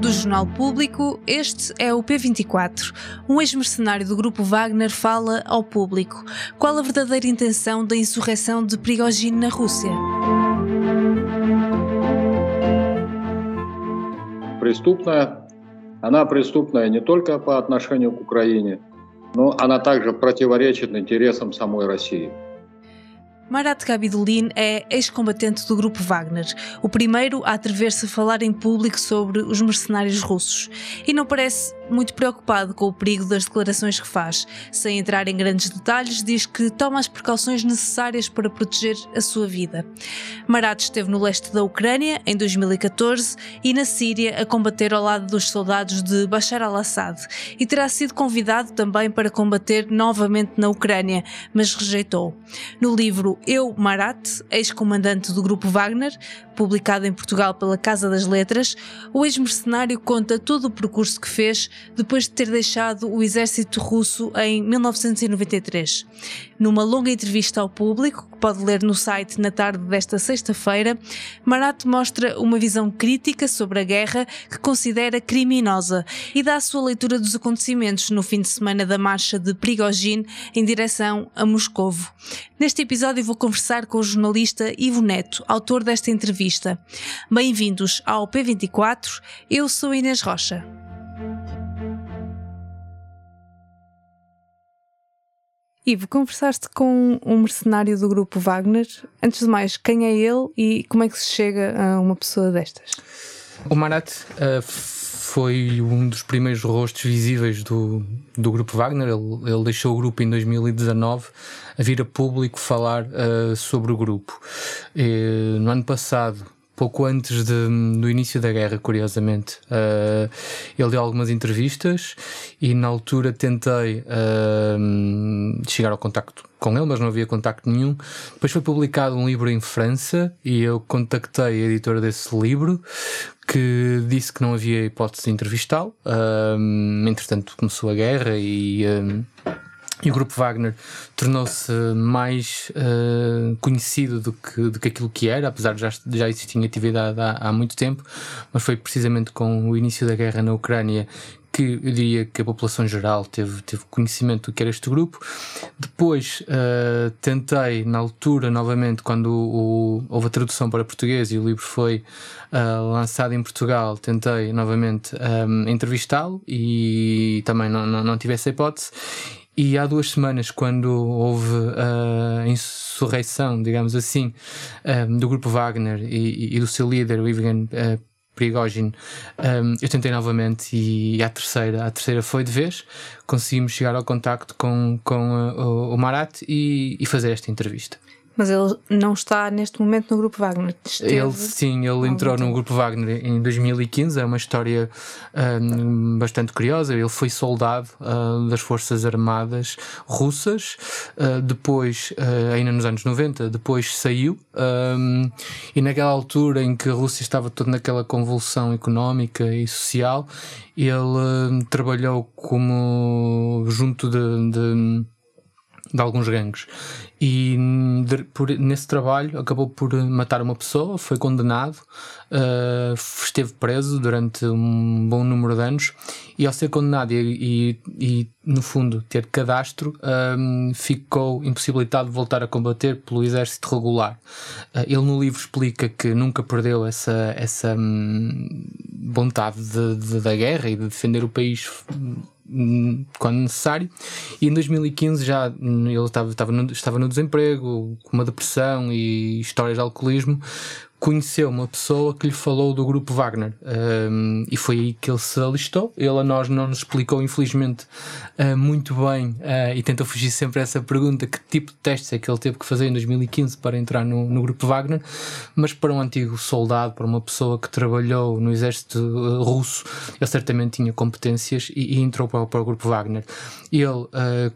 Do Jornal Público, este é o P24. Um ex-mercenário do grupo Wagner fala ao público. Qual a verdadeira intenção da insurreição de Prigogine na Rússia? Преступная, она преступная не только по отношению к Украине, но она также противоречит интересам самой России. Marat Gabidulin é ex-combatente do grupo Wagner, o primeiro a atrever-se a falar em público sobre os mercenários russos, e não parece muito preocupado com o perigo das declarações que faz. Sem entrar em grandes detalhes, diz que toma as precauções necessárias para proteger a sua vida. Marat esteve no leste da Ucrânia em 2014 e na Síria a combater ao lado dos soldados de Bashar al-Assad e terá sido convidado também para combater novamente na Ucrânia, mas rejeitou. No livro Eu, Marat, ex-comandante do grupo Wagner, publicado em Portugal pela Casa das Letras, o ex-mercenário conta todo o percurso que fez depois de ter deixado o exército russo em 1993. Numa longa entrevista ao público, pode ler no site na tarde desta sexta-feira, Marat mostra uma visão crítica sobre a guerra que considera criminosa e dá a sua leitura dos acontecimentos no fim de semana da marcha de Prigogine em direção a Moscovo. Neste episódio vou conversar com o jornalista Ivo Neto, autor desta entrevista. Bem-vindos ao P24, eu sou Inês Rocha. Ivo, conversaste com um mercenário do grupo Wagner. Antes de mais, quem é ele e como é que se chega a uma pessoa destas? O Marat uh, foi um dos primeiros rostos visíveis do, do grupo Wagner. Ele, ele, deixou o grupo em 2019 a vir a público falar uh, sobre o grupo. E, no ano passado, pouco antes de, do início da guerra, curiosamente. Uh, ele deu algumas entrevistas e na altura tentei uh, chegar ao contacto com ele, mas não havia contacto nenhum. Depois foi publicado um livro em França e eu contactei a editora desse livro que disse que não havia hipótese de entrevistá-lo. Uh, entretanto, começou a guerra e e o grupo Wagner tornou-se mais uh, conhecido do que, do que aquilo que era, apesar de já, já existir em atividade há, há muito tempo, mas foi precisamente com o início da guerra na Ucrânia que eu diria que a população geral teve, teve conhecimento do que era este grupo. Depois uh, tentei, na altura, novamente, quando o, o, houve a tradução para português e o livro foi uh, lançado em Portugal, tentei novamente um, entrevistá-lo e também não, não, não tive essa hipótese. E há duas semanas, quando houve a insurreição, digamos assim, um, do grupo Wagner e, e, do seu líder, o Ivan uh, Prigogine, um, eu tentei novamente e a terceira, a terceira foi de vez. Conseguimos chegar ao contacto com, com o, o Marat e, e fazer esta entrevista. Mas ele não está neste momento no grupo Wagner. Esteve... Ele sim, ele entrou no grupo Wagner em 2015. É uma história um, bastante curiosa. Ele foi soldado uh, das Forças Armadas russas, uh, depois, uh, ainda nos anos 90, depois saiu. Um, e naquela altura em que a Rússia estava toda naquela convulsão económica e social, ele trabalhou como junto de, de de alguns gangues. E de, por, nesse trabalho acabou por matar uma pessoa, foi condenado, uh, esteve preso durante um bom número de anos e ao ser condenado e, e, e no fundo ter cadastro, um, ficou impossibilitado de voltar a combater pelo exército regular. Uh, ele no livro explica que nunca perdeu essa, essa um, vontade de, de, da guerra e de defender o país quando necessário. E em 2015 já ele estava, estava, no, estava no desemprego, com uma depressão e histórias de alcoolismo conheceu uma pessoa que lhe falou do grupo Wagner um, e foi aí que ele se alistou. Ele a nós não nos explicou, infelizmente, uh, muito bem uh, e tentou fugir sempre a essa pergunta: que tipo de testes é que ele teve que fazer em 2015 para entrar no, no grupo Wagner. Mas para um antigo soldado, para uma pessoa que trabalhou no exército uh, russo, ele certamente tinha competências e, e entrou para, para, o grupo Wagner. Ele,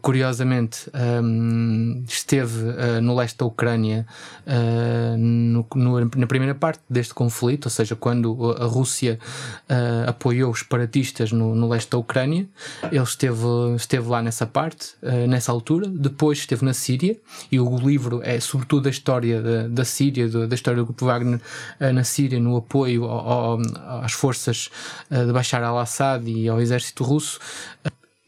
curiosamente, um, esteve no leste da Ucrânia no, no, na parte deste conflito, ou seja, quando a Rússia uh, apoiou os separatistas no, no, leste da Ucrânia, ele esteve, esteve lá nessa parte, uh, nessa altura, depois esteve na Síria, e o livro é sobretudo da história da, da Síria, da história do grupo Wagner uh, na Síria, no apoio ao, ao, às forças de Bashar al-Assad e ao exército russo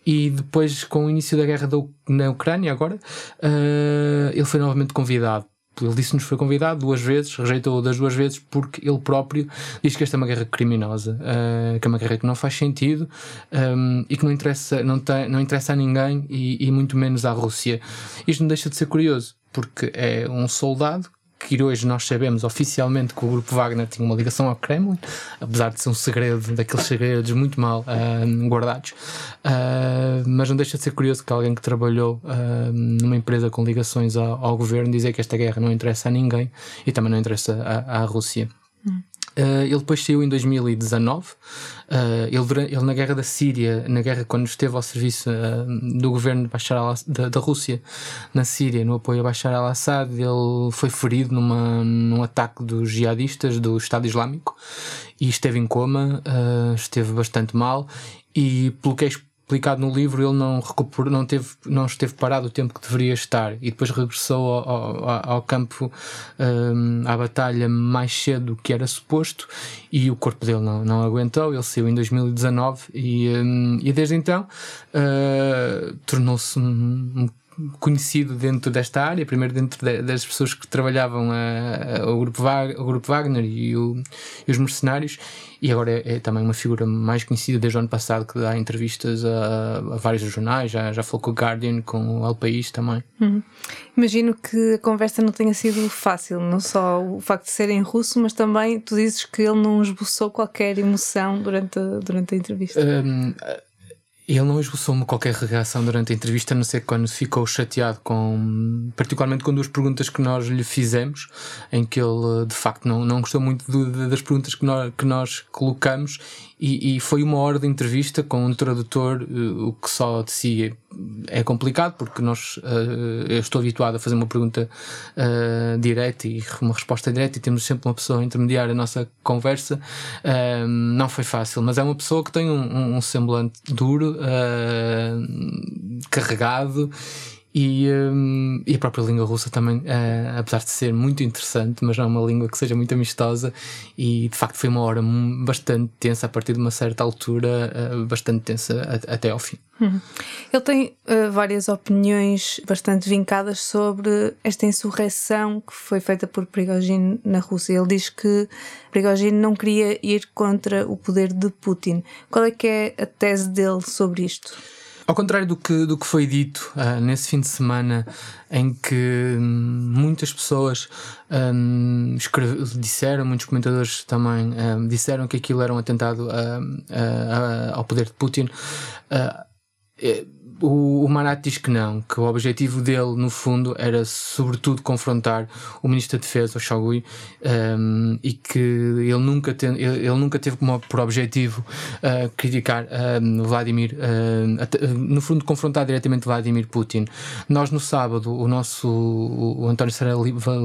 e depois, com o início da guerra da, na Ucrânia, agora, uh, ele foi novamente convidado. Ele disse-nos que foi convidado duas vezes, rejeitou das duas vezes, porque ele próprio diz que esta é uma guerra criminosa, uh, que é uma guerra que não faz sentido um, e que não interessa, não, tem, não interessa a ninguém e, e muito menos à Rússia. Isto não deixa de ser curioso, porque é um soldado que hoje nós sabemos oficialmente que o grupo Wagner tinha uma ligação ao Kremlin, apesar de ser um segredo, daqueles segredos muito mal uh, guardados. Uh, mas não deixa de ser curioso que alguém que trabalhou uh, numa empresa com ligações ao, ao, governo dizer que esta guerra não interessa a ninguém e também não interessa à, Rússia. Hum. Uh, ele depois saiu em 2019. Uh, ele, ele, na guerra da Síria, na guerra quando esteve ao serviço uh, do governo de Bashar al da, da, Rússia na Síria, no apoio a Bashar al-Assad, ele foi ferido numa, num ataque dos jihadistas do Estado Islâmico e esteve em coma, esteve bastante mal. E pelo que é explicado no livro, ele não recuperou, não, teve, não esteve parado o tempo que deveria estar e depois regressou ao, ao, ao campo, um, à batalha mais cedo do que era suposto e o corpo dele não, não aguentou. Ele saiu em 2019 e, um, e desde então uh, tornou-se um, um conhecido dentro desta área, primeiro dentro de, das pessoas que trabalhavam a, a, o, grupo Wagner, o grupo Wagner e, o, e os mercenários, e agora é, é, também uma figura mais conhecida desde o ano passado que dá entrevistas a, a vários jornais, já, já falou com o Guardian, com o El País também. Uhum. Imagino que a conversa não tenha sido fácil, não só o facto de ser em russo, mas também tu dizes que ele não esboçou qualquer emoção durante a, durante a entrevista. Um, ele não esboçou-me qualquer reação durante a entrevista, a não ser quando ficou chateado com, particularmente com duas perguntas que nós lhe fizemos, em que ele de facto não, não gostou muito do, das perguntas que nós, que nós colocamos e, e, foi uma hora de entrevista com um tradutor, uh, o que só de si é, é complicado, porque nós, uh, eu estou habituado a fazer uma pergunta uh, direta e uma resposta direta, e temos sempre uma pessoa a intermediar a nossa conversa. não foi fácil, mas é uma pessoa que tem um, um semblante duro, carregado e, um, e, a própria língua russa também, uh, apesar de ser muito interessante, mas não é uma língua que seja muito amistosa, e de facto foi uma hora bastante tensa a partir de uma certa altura, uh, bastante tensa até ao fim. Uhum. Ele tem uh, várias opiniões bastante vincadas sobre esta insurreição que foi feita por Prigogine na Rússia. Ele diz que Prigogine não queria ir contra o poder de Putin. Qual é que é a tese dele sobre isto? Ao contrário do que, do que foi dito uh, nesse fim de semana, em que hum, muitas pessoas um, disseram, muitos comentadores também um, disseram que aquilo era um atentado ao poder de Putin. Uh, o, o Marat diz que não, que o objetivo dele, no fundo, era sobretudo confrontar o Ministro da Defesa, o Shogui, um, e que ele nunca, te, ele, ele, nunca teve como por objetivo uh, criticar um, Vladimir, uh, no fundo, confrontar diretamente Vladimir Putin. Nós, no sábado, o nosso o, o António Serra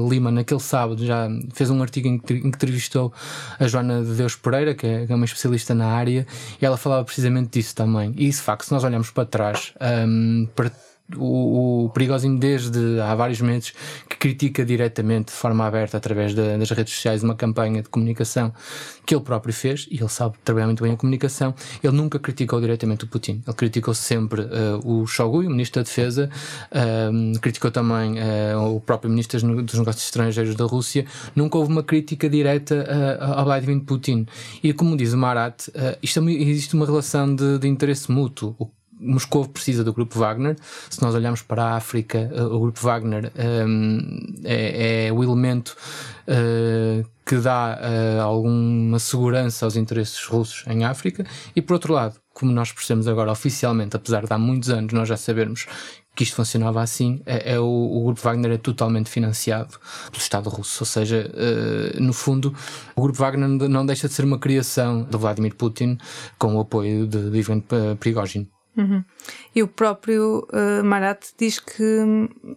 Lima, naquele sábado, já fez um artigo em que, entrevistou a Joana de Deus Pereira, que é, que é uma especialista na área, e ela falava precisamente disso também. E de facto, se nós olharmos para trás, um, o, o Perigosinho desde há vários meses que critica diretamente de forma aberta através das redes sociais uma campanha de comunicação que ele próprio fez e ele sabe trabalhar muito bem a comunicação. Ele nunca criticou diretamente o Putin. Ele criticou sempre uh, o Shoigu, o Ministro da Defesa uh, criticou também uh, o próprio Ministro dos Negócios Estrangeiros da Rússia. Nunca houve uma crítica direta uh, ao Vladimir Putin. E como diz o Marat isto é, existe uma relação de, de interesse mútuo Moscou precisa do grupo Wagner. Se nós olharmos para a África, eh, o grupo Wagner um, é, é, o elemento uh, que dá uh, alguma segurança aos interesses russos em África. E por outro lado, como nós percebemos agora oficialmente, apesar de há muitos anos nós já sabermos que isto funcionava assim, é, é o, o, grupo Wagner é totalmente financiado pelo Estado russo, ou seja, uh, no fundo, o grupo Wagner não deixa de ser uma criação de Vladimir Putin com o apoio de, de Ivan. Uhum. E o próprio uh, Marat diz que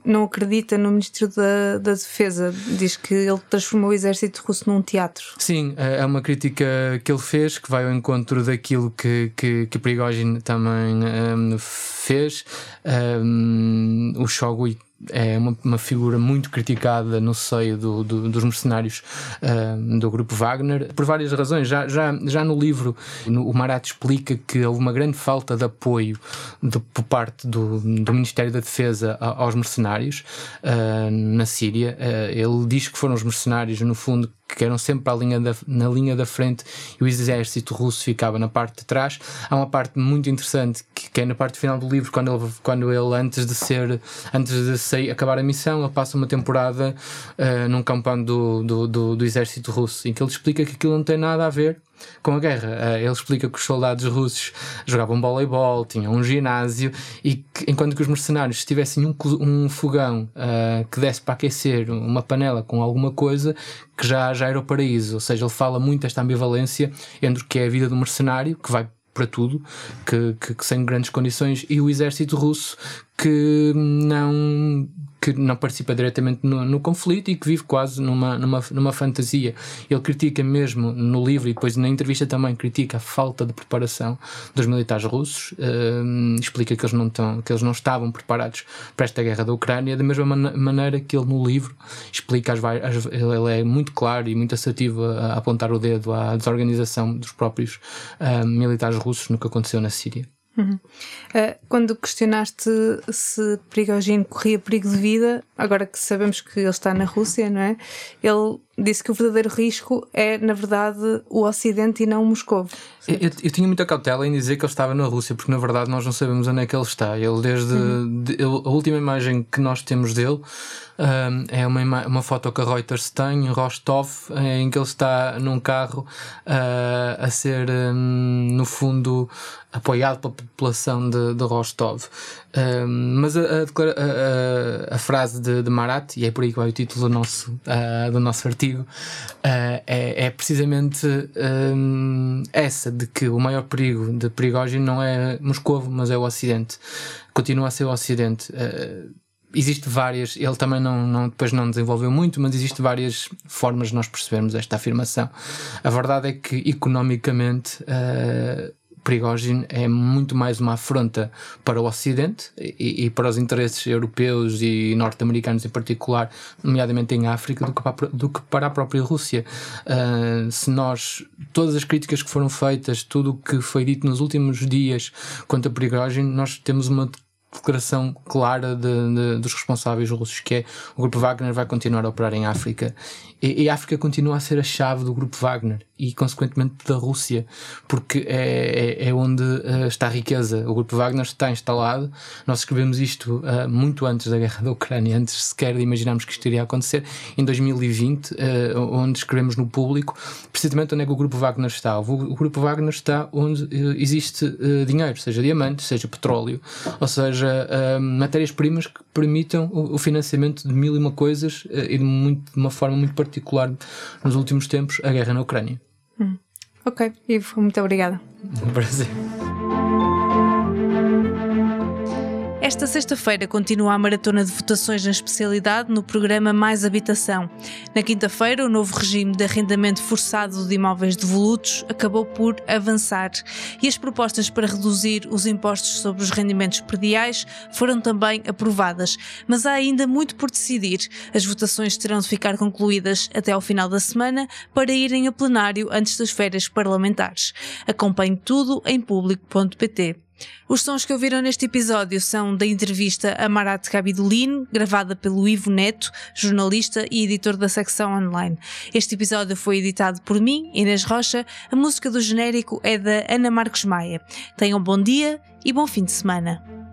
não acredita no Ministro da, da Defesa, diz que ele transformou o exército russo num teatro. Sim, é, é uma crítica que ele fez que vai ao encontro daquilo que, que, que Prigozhin também um, fez. Um, o Shogui é uma, uma, figura muito criticada no seio do, do, dos mercenários uh, do grupo Wagner, por várias razões. Já, já, já no livro, no, o Marat explica que houve uma grande falta de apoio de, por parte do, do Ministério da Defesa aos mercenários uh, na Síria. Uh, ele diz que foram os mercenários, no fundo, que eram sempre linha da, na linha da frente e o exército russo ficava na parte de trás. Há uma parte muito interessante que, que é na parte final do livro, quando ele, quando ele antes de ser, antes de sair, acabar a missão, ele passa uma temporada uh, num campão do, do, do, do exército russo, em que ele explica que aquilo não tem nada a ver com a guerra. Uh, ele explica que os soldados russos jogavam voleibol, tinham um ginásio e que, enquanto que os mercenários tivessem um, um fogão uh, que desse para aquecer uma panela com alguma coisa, que já, já era o paraíso. Ou seja, ele fala muito esta ambivalência entre o que é a vida do mercenário, que vai para tudo, que, que, que sem grandes condições, e o exército russo que não que não participa diretamente no, no, conflito e que vive quase numa, numa, numa fantasia. Ele critica mesmo no livro e depois na entrevista também critica a falta de preparação dos militares russos, uh, explica que eles, não estão, que eles não estavam preparados para esta guerra da Ucrânia, da mesma man maneira que ele no livro explica as, as, ele é muito claro e muito assertivo a, a apontar o dedo à desorganização dos próprios uh, militares russos no que aconteceu na Síria. Uhum. Uh, quando questionaste se Prigogine corria perigo de vida, agora que sabemos que ele está na Rússia, não é? Ele disse que o verdadeiro risco é, na verdade, o Ocidente e não Moscou. Eu, eu, eu, tinha muita cautela em dizer que ele estava na Rússia, porque na verdade nós não sabemos onde é que ele está. Ele, desde uhum. de, a última imagem que nós temos dele um, é uma, uma foto que a Reuters tem em Rostov, em que ele está num carro uh, a ser, um, no fundo, apoiado pela população de, de Rostov. Um, mas a, a, a, a frase de, de, Marat, e é por aí que vai o título do nosso, uh, do nosso artigo, uh, é, é, precisamente um, essa, de que o maior perigo de Prigogine não é Moscou, mas é o Ocidente. Continua a ser o Ocidente. Uh, existe várias, ele também não, não, depois não desenvolveu muito, mas existe várias formas de nós percebermos esta afirmação. A verdade é que economicamente uh, Prigogine é muito mais uma afronta para o Ocidente e, e para os interesses europeus e norte-americanos em particular, nomeadamente em África, do que para, do que para a própria Rússia. Uh, se nós, todas as críticas que foram feitas, tudo o que foi dito nos últimos dias quanto a Prigogine, nós temos uma declaração clara de, de, dos responsáveis russos, que é o grupo Wagner vai continuar a operar em África e, e, a África continua a ser a chave do grupo Wagner e, consequentemente, da Rússia, porque é, é, é onde uh, está a riqueza. O grupo Wagner está instalado. Nós escrevemos isto uh, muito antes da guerra da Ucrânia, antes sequer de imaginarmos que isto iria acontecer, em 2020, uh, eh, onde escrevemos no público precisamente onde é que o grupo Wagner está. O, o grupo Wagner está onde existe dinheiro, seja diamante, seja petróleo, ou seja, matérias-primas que permitam o, o, financiamento de mil e uma coisas e de, muito, de uma forma muito particular nos últimos tempos, a guerra na Ucrânia. Hum. Ok, Ivo, muito obrigada. Um prazer. Esta sexta-feira continua a maratona de votações na especialidade no programa Mais Habitação. Na quinta-feira, o novo regime de arrendamento forçado de imóveis devolutos acabou por avançar e as propostas para reduzir os impostos sobre os rendimentos prediais foram também aprovadas. Mas há ainda muito por decidir. As votações terão de ficar concluídas até ao final da semana para irem a plenário antes das férias parlamentares. Acompanhe tudo em público.pt. Os sons que ouviram neste episódio são da entrevista a Marat Kabidulin, gravada pelo Ivo Neto, jornalista e editor da secção online. Este episódio foi editado por mim, Inês Rocha. A música do genérico é da Ana Marcos Maia. Tenham bom dia e bom fim de semana.